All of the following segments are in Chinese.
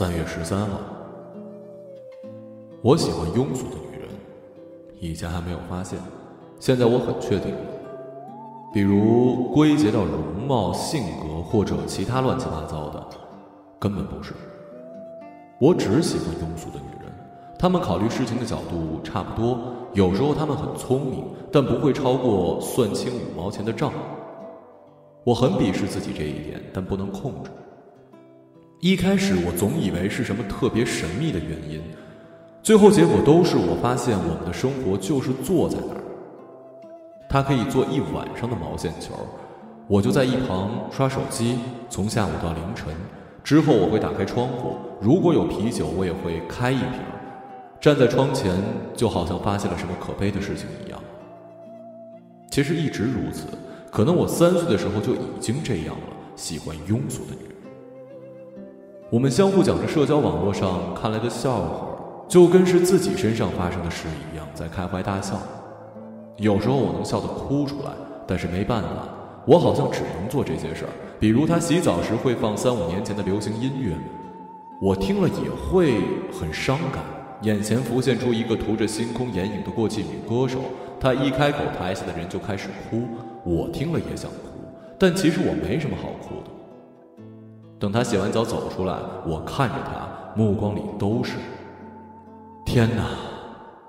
三月十三号，我喜欢庸俗的女人，以前还没有发现，现在我很确定。比如归结到容貌、性格或者其他乱七八糟的，根本不是。我只喜欢庸俗的女人，她们考虑事情的角度差不多，有时候她们很聪明，但不会超过算清五毛钱的账。我很鄙视自己这一点，但不能控制。一开始我总以为是什么特别神秘的原因，最后结果都是我发现我们的生活就是坐在那儿。他可以做一晚上的毛线球，我就在一旁刷手机，从下午到凌晨。之后我会打开窗户，如果有啤酒，我也会开一瓶。站在窗前，就好像发现了什么可悲的事情一样。其实一直如此，可能我三岁的时候就已经这样了，喜欢庸俗的女人。我们相互讲着社交网络上看来的笑话，就跟是自己身上发生的事一样，在开怀大笑。有时候我能笑得哭出来，但是没办法，我好像只能做这些事儿。比如他洗澡时会放三五年前的流行音乐，我听了也会很伤感，眼前浮现出一个涂着星空眼影的过气女歌手。她一开口，台下的人就开始哭，我听了也想哭，但其实我没什么好哭的。等他洗完澡走出来，我看着他，目光里都是。天哪，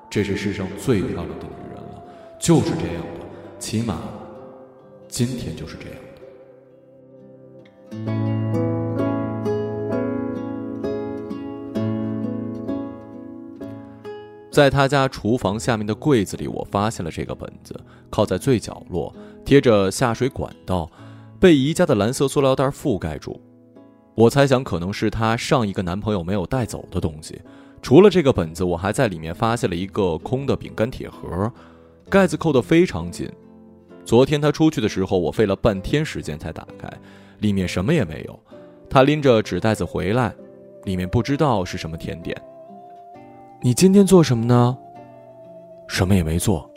这是世上最漂亮的女人了，就是这样的，起码今天就是这样的。在他家厨房下面的柜子里，我发现了这个本子，靠在最角落，贴着下水管道，被宜家的蓝色塑料袋覆盖住。我猜想可能是她上一个男朋友没有带走的东西。除了这个本子，我还在里面发现了一个空的饼干铁盒，盖子扣得非常紧。昨天她出去的时候，我费了半天时间才打开，里面什么也没有。她拎着纸袋子回来，里面不知道是什么甜点。你今天做什么呢？什么也没做。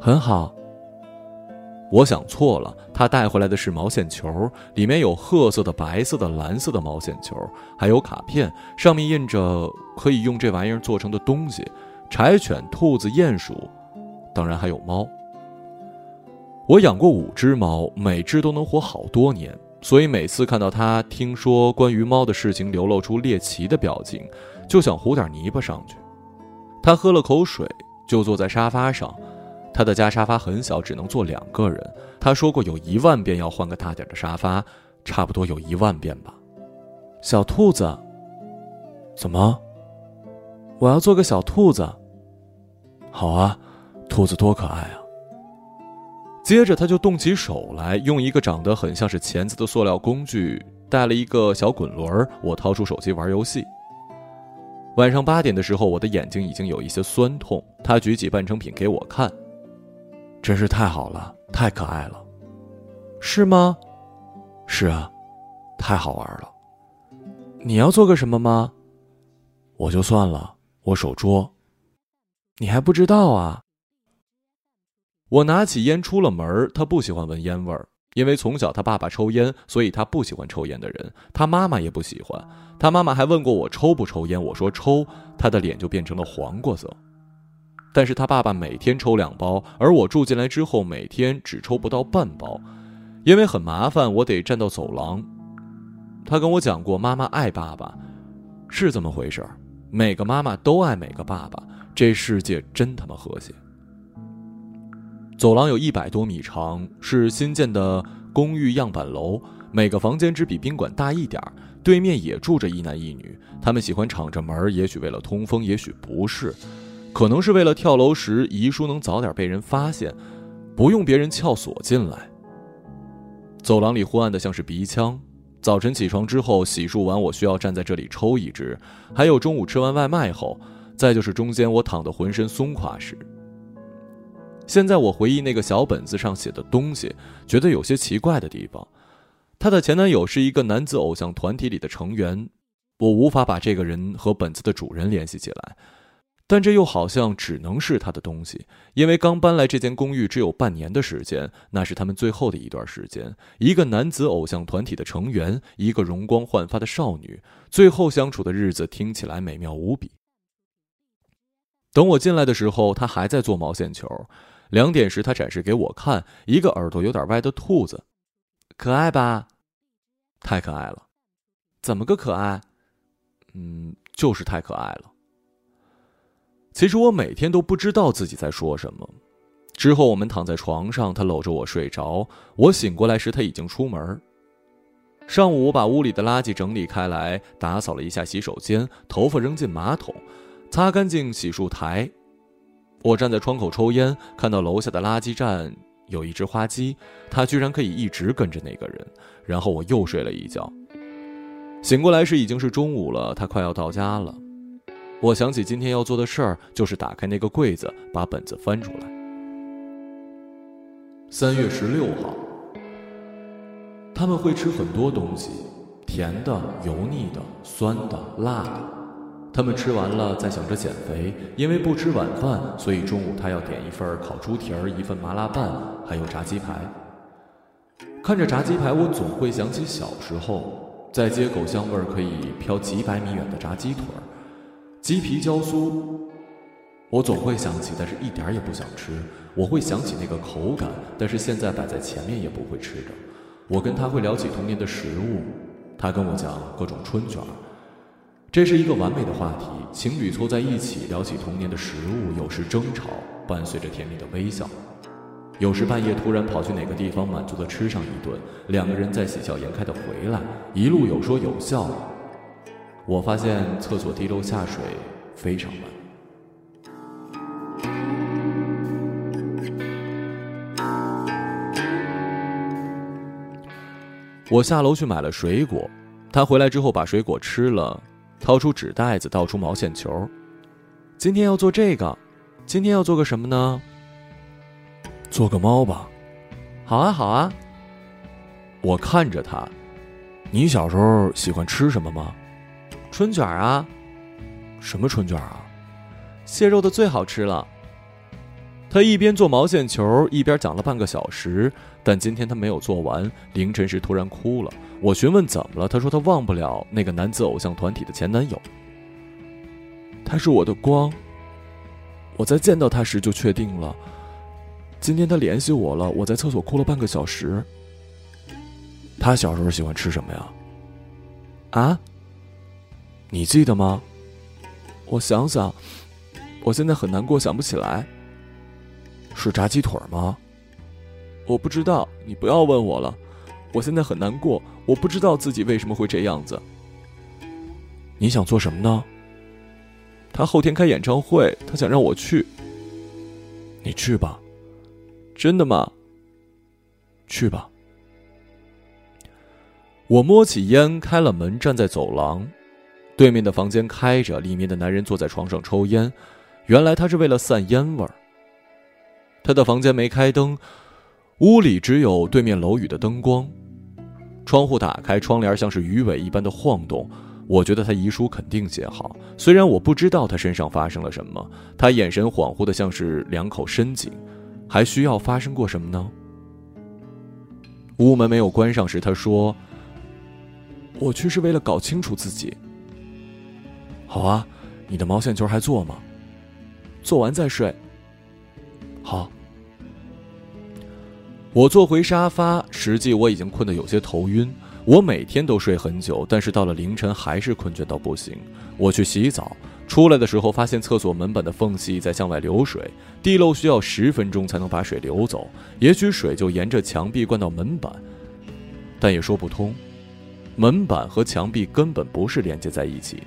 很好。我想错了，他带回来的是毛线球，里面有褐色的、白色的、蓝色的毛线球，还有卡片，上面印着可以用这玩意儿做成的东西：柴犬、兔子、鼹鼠，当然还有猫。我养过五只猫，每只都能活好多年，所以每次看到他听说关于猫的事情，流露出猎奇的表情，就想糊点泥巴上去。他喝了口水，就坐在沙发上。他的家沙发很小，只能坐两个人。他说过有一万遍要换个大点的沙发，差不多有一万遍吧。小兔子，怎么？我要做个小兔子。好啊，兔子多可爱啊！接着他就动起手来，用一个长得很像是钳子的塑料工具，带了一个小滚轮。我掏出手机玩游戏。晚上八点的时候，我的眼睛已经有一些酸痛。他举起半成品给我看。真是太好了，太可爱了，是吗？是啊，太好玩了。你要做个什么吗？我就算了，我手拙。你还不知道啊？我拿起烟出了门他不喜欢闻烟味儿，因为从小他爸爸抽烟，所以他不喜欢抽烟的人。他妈妈也不喜欢，他妈妈还问过我抽不抽烟，我说抽，他的脸就变成了黄瓜色。但是他爸爸每天抽两包，而我住进来之后每天只抽不到半包，因为很麻烦，我得站到走廊。他跟我讲过，妈妈爱爸爸，是这么回事儿。每个妈妈都爱每个爸爸，这世界真他妈和谐。走廊有一百多米长，是新建的公寓样板楼，每个房间只比宾馆大一点儿。对面也住着一男一女，他们喜欢敞着门，也许为了通风，也许不是。可能是为了跳楼时遗书能早点被人发现，不用别人撬锁进来。走廊里昏暗的像是鼻腔。早晨起床之后洗漱完，我需要站在这里抽一支；还有中午吃完外卖后，再就是中间我躺得浑身松垮时。现在我回忆那个小本子上写的东西，觉得有些奇怪的地方。她的前男友是一个男子偶像团体里的成员，我无法把这个人和本子的主人联系起来。但这又好像只能是他的东西，因为刚搬来这间公寓只有半年的时间，那是他们最后的一段时间。一个男子偶像团体的成员，一个容光焕发的少女，最后相处的日子听起来美妙无比。等我进来的时候，他还在做毛线球。两点时，他展示给我看一个耳朵有点歪的兔子，可爱吧？太可爱了，怎么个可爱？嗯，就是太可爱了。其实我每天都不知道自己在说什么。之后我们躺在床上，他搂着我睡着。我醒过来时，他已经出门。上午我把屋里的垃圾整理开来，打扫了一下洗手间，头发扔进马桶，擦干净洗漱台。我站在窗口抽烟，看到楼下的垃圾站有一只花鸡，它居然可以一直跟着那个人。然后我又睡了一觉，醒过来时已经是中午了，他快要到家了。我想起今天要做的事儿，就是打开那个柜子，把本子翻出来。三月十六号，他们会吃很多东西，甜的、油腻的、酸的、辣的。他们吃完了，在想着减肥，因为不吃晚饭，所以中午他要点一份烤猪蹄儿，一份麻辣拌，还有炸鸡排。看着炸鸡排，我总会想起小时候，在街口香味儿可以飘几百米远的炸鸡腿儿，鸡皮焦酥。我总会想起，但是一点也不想吃。我会想起那个口感，但是现在摆在前面也不会吃着。我跟他会聊起童年的食物，他跟我讲各种春卷。这是一个完美的话题，情侣凑在一起聊起童年的食物，有时争吵，伴随着甜蜜的微笑；有时半夜突然跑去哪个地方满足的吃上一顿，两个人再喜笑颜开的回来，一路有说有笑。我发现厕所滴漏下水非常慢。我下楼去买了水果，他回来之后把水果吃了。掏出纸袋子，倒出毛线球。今天要做这个，今天要做个什么呢？做个猫吧。好啊，好啊。我看着他，你小时候喜欢吃什么吗？春卷啊。什么春卷啊？蟹肉的最好吃了。他一边做毛线球，一边讲了半个小时。但今天他没有做完，凌晨时突然哭了。我询问怎么了，他说他忘不了那个男子偶像团体的前男友。他是我的光。我在见到他时就确定了。今天他联系我了，我在厕所哭了半个小时。他小时候喜欢吃什么呀？啊？你记得吗？我想想，我现在很难过，想不起来。是炸鸡腿吗？我不知道，你不要问我了。我现在很难过，我不知道自己为什么会这样子。你想做什么呢？他后天开演唱会，他想让我去。你去吧。真的吗？去吧。我摸起烟，开了门，站在走廊，对面的房间开着，里面的男人坐在床上抽烟。原来他是为了散烟味儿。他的房间没开灯。屋里只有对面楼宇的灯光，窗户打开，窗帘像是鱼尾一般的晃动。我觉得他遗书肯定写好，虽然我不知道他身上发生了什么。他眼神恍惚的，像是两口深井，还需要发生过什么呢？屋门没有关上时，他说：“我去是为了搞清楚自己。”好啊，你的毛线球还做吗？做完再睡。好。我坐回沙发，实际我已经困得有些头晕。我每天都睡很久，但是到了凌晨还是困倦到不行。我去洗澡，出来的时候发现厕所门板的缝隙在向外流水，地漏需要十分钟才能把水流走。也许水就沿着墙壁灌到门板，但也说不通。门板和墙壁根本不是连接在一起的。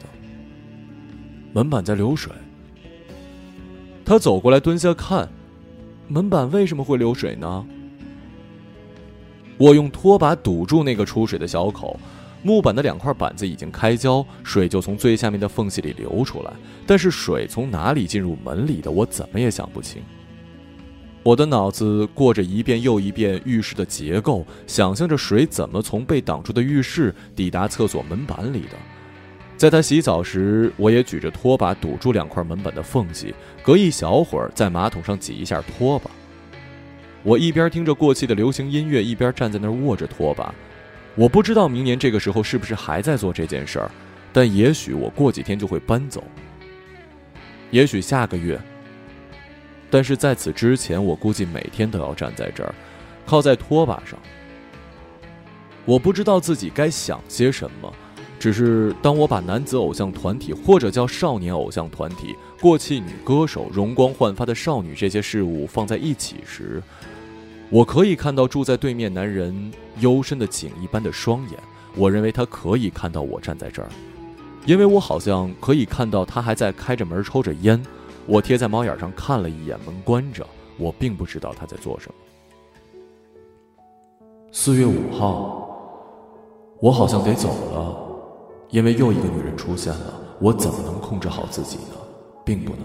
门板在流水。他走过来蹲下看，门板为什么会流水呢？我用拖把堵住那个出水的小口，木板的两块板子已经开胶，水就从最下面的缝隙里流出来。但是水从哪里进入门里的，我怎么也想不清。我的脑子过着一遍又一遍浴室的结构，想象着水怎么从被挡住的浴室抵达厕所门板里的。在他洗澡时，我也举着拖把堵住两块门板的缝隙，隔一小会儿在马桶上挤一下拖把。我一边听着过气的流行音乐，一边站在那儿握着拖把。我不知道明年这个时候是不是还在做这件事儿，但也许我过几天就会搬走。也许下个月。但是在此之前，我估计每天都要站在这儿，靠在拖把上。我不知道自己该想些什么，只是当我把男子偶像团体或者叫少年偶像团体、过气女歌手、容光焕发的少女这些事物放在一起时。我可以看到住在对面男人幽深的井一般的双眼，我认为他可以看到我站在这儿，因为我好像可以看到他还在开着门抽着烟。我贴在猫眼上看了一眼，门关着，我并不知道他在做什么。四月五号，我好像得走了，因为又一个女人出现了。我怎么能控制好自己呢？并不能。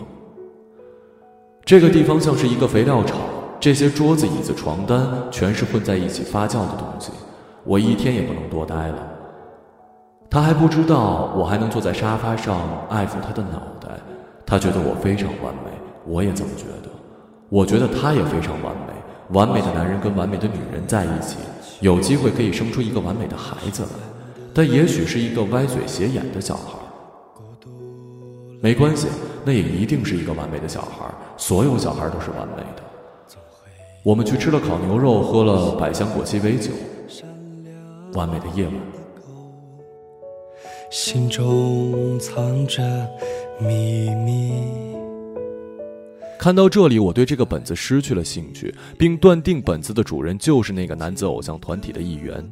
这个地方像是一个肥料场。这些桌子、椅子、床单全是混在一起发酵的东西，我一天也不能多待了。他还不知道我还能坐在沙发上爱抚他的脑袋，他觉得我非常完美，我也这么觉得。我觉得他也非常完美，完美的男人跟完美的女人在一起，有机会可以生出一个完美的孩子来，但也许是一个歪嘴斜眼的小孩。没关系，那也一定是一个完美的小孩，所有小孩都是完美的。我们去吃了烤牛肉，喝了百香果鸡尾酒，完美的夜晚。心中藏着秘密。看到这里，我对这个本子失去了兴趣，并断定本子的主人就是那个男子偶像团体的一员。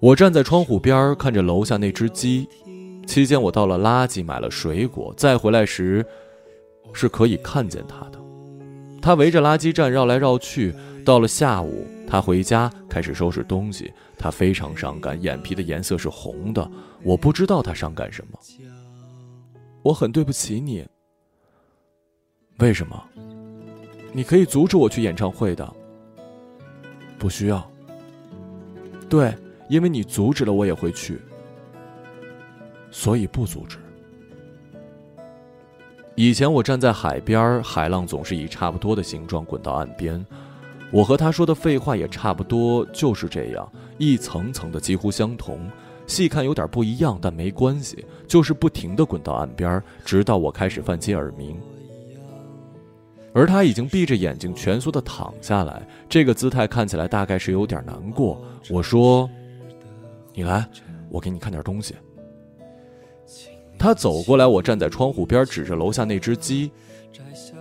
我站在窗户边看着楼下那只鸡，期间我倒了垃圾买了水果，再回来时是可以看见它的。他围着垃圾站绕来绕去，到了下午，他回家开始收拾东西。他非常伤感，眼皮的颜色是红的。我不知道他伤感什么。我很对不起你。为什么？你可以阻止我去演唱会的。不需要。对，因为你阻止了，我也会去。所以不阻止。以前我站在海边，海浪总是以差不多的形状滚到岸边。我和他说的废话也差不多，就是这样，一层层的几乎相同。细看有点不一样，但没关系，就是不停的滚到岸边，直到我开始泛起耳鸣。而他已经闭着眼睛蜷缩的躺下来，这个姿态看起来大概是有点难过。我说：“你来，我给你看点东西。”他走过来，我站在窗户边，指着楼下那只鸡。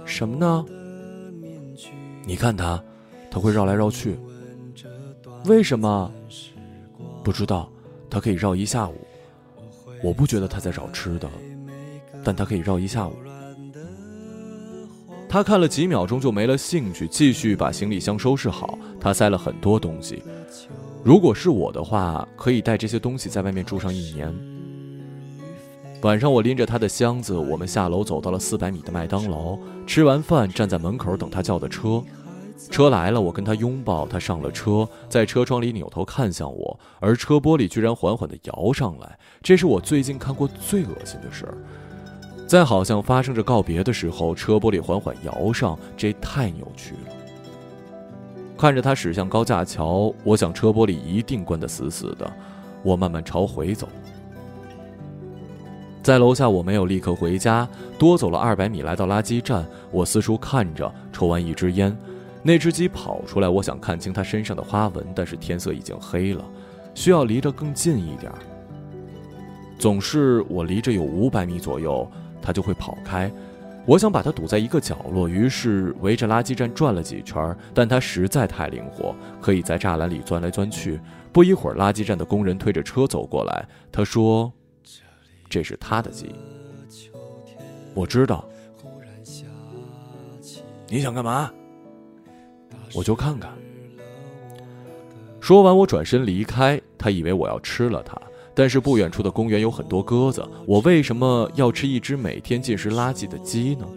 什么呢？你看它，它会绕来绕去。为什么？不知道。它可以绕一下午。我不觉得它在找吃的，但它可以绕一下午。他看了几秒钟就没了兴趣，继续把行李箱收拾好。他塞了很多东西。如果是我的话，可以带这些东西在外面住上一年。晚上，我拎着他的箱子，我们下楼走到了四百米的麦当劳。吃完饭，站在门口等他叫的车。车来了，我跟他拥抱，他上了车，在车窗里扭头看向我，而车玻璃居然缓缓地摇上来。这是我最近看过最恶心的事儿。在好像发生着告别的时候，车玻璃缓缓摇上，这太扭曲了。看着他驶向高架桥，我想车玻璃一定关得死死的。我慢慢朝回走。在楼下，我没有立刻回家，多走了二百米，来到垃圾站。我四处看着，抽完一支烟，那只鸡跑出来，我想看清它身上的花纹，但是天色已经黑了，需要离着更近一点。总是我离着有五百米左右，它就会跑开。我想把它堵在一个角落，于是围着垃圾站转了几圈，但它实在太灵活，可以在栅栏里钻来钻去。不一会儿，垃圾站的工人推着车走过来，他说。这是他的鸡，我知道。你想干嘛？我就看看。说完，我转身离开。他以为我要吃了它，但是不远处的公园有很多鸽子。我为什么要吃一只每天进食垃圾的鸡呢？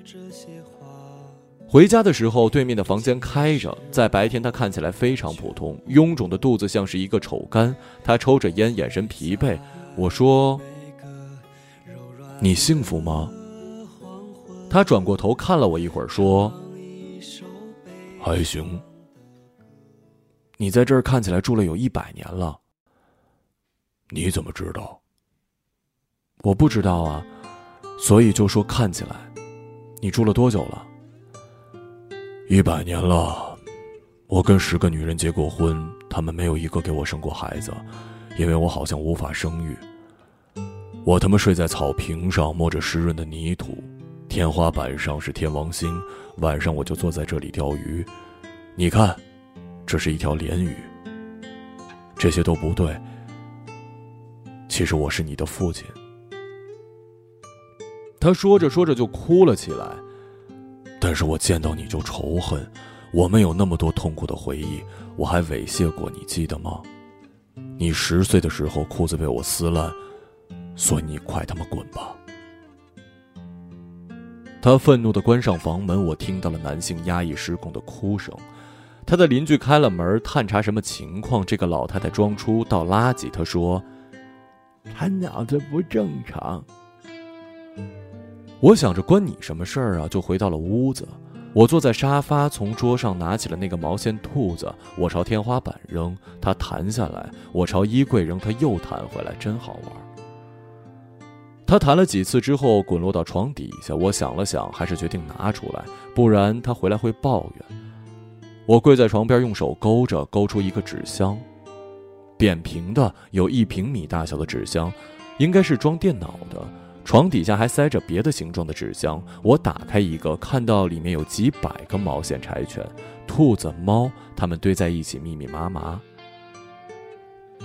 回家的时候，对面的房间开着。在白天，他看起来非常普通，臃肿的肚子像是一个丑干。他抽着烟，眼神疲惫。我说。你幸福吗？他转过头看了我一会儿，说：“还行。你在这儿看起来住了有一百年了。你怎么知道？我不知道啊，所以就说看起来。你住了多久了？一百年了。我跟十个女人结过婚，她们没有一个给我生过孩子，因为我好像无法生育。我他妈睡在草坪上，摸着湿润的泥土。”天花板上是天王星，晚上我就坐在这里钓鱼。你看，这是一条鲢鱼。这些都不对。其实我是你的父亲。他说着说着就哭了起来。但是我见到你就仇恨。我们有那么多痛苦的回忆，我还猥亵过你，记得吗？你十岁的时候裤子被我撕烂，所以你快他妈滚吧。他愤怒的关上房门，我听到了男性压抑失控的哭声。他的邻居开了门，探查什么情况。这个老太太装出倒垃圾。她说：“他脑子不正常。”我想着关你什么事儿啊，就回到了屋子。我坐在沙发，从桌上拿起了那个毛线兔子，我朝天花板扔，它弹下来；我朝衣柜扔，它又弹回来，真好玩。他弹了几次之后，滚落到床底下。我想了想，还是决定拿出来，不然他回来会抱怨。我跪在床边，用手勾着，勾出一个纸箱，扁平的，有一平米大小的纸箱，应该是装电脑的。床底下还塞着别的形状的纸箱。我打开一个，看到里面有几百个毛线柴犬、兔子、猫，它们堆在一起，密密麻麻。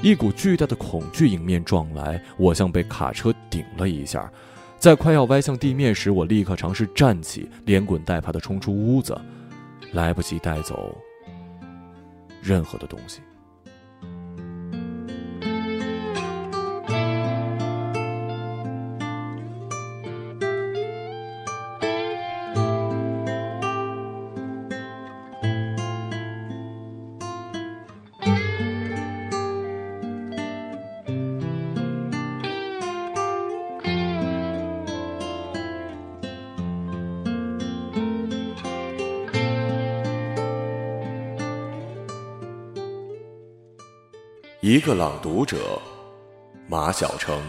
一股巨大的恐惧迎面撞来，我像被卡车顶了一下，在快要歪向地面时，我立刻尝试站起，连滚带爬地冲出屋子，来不及带走任何的东西。个朗读者，马晓成。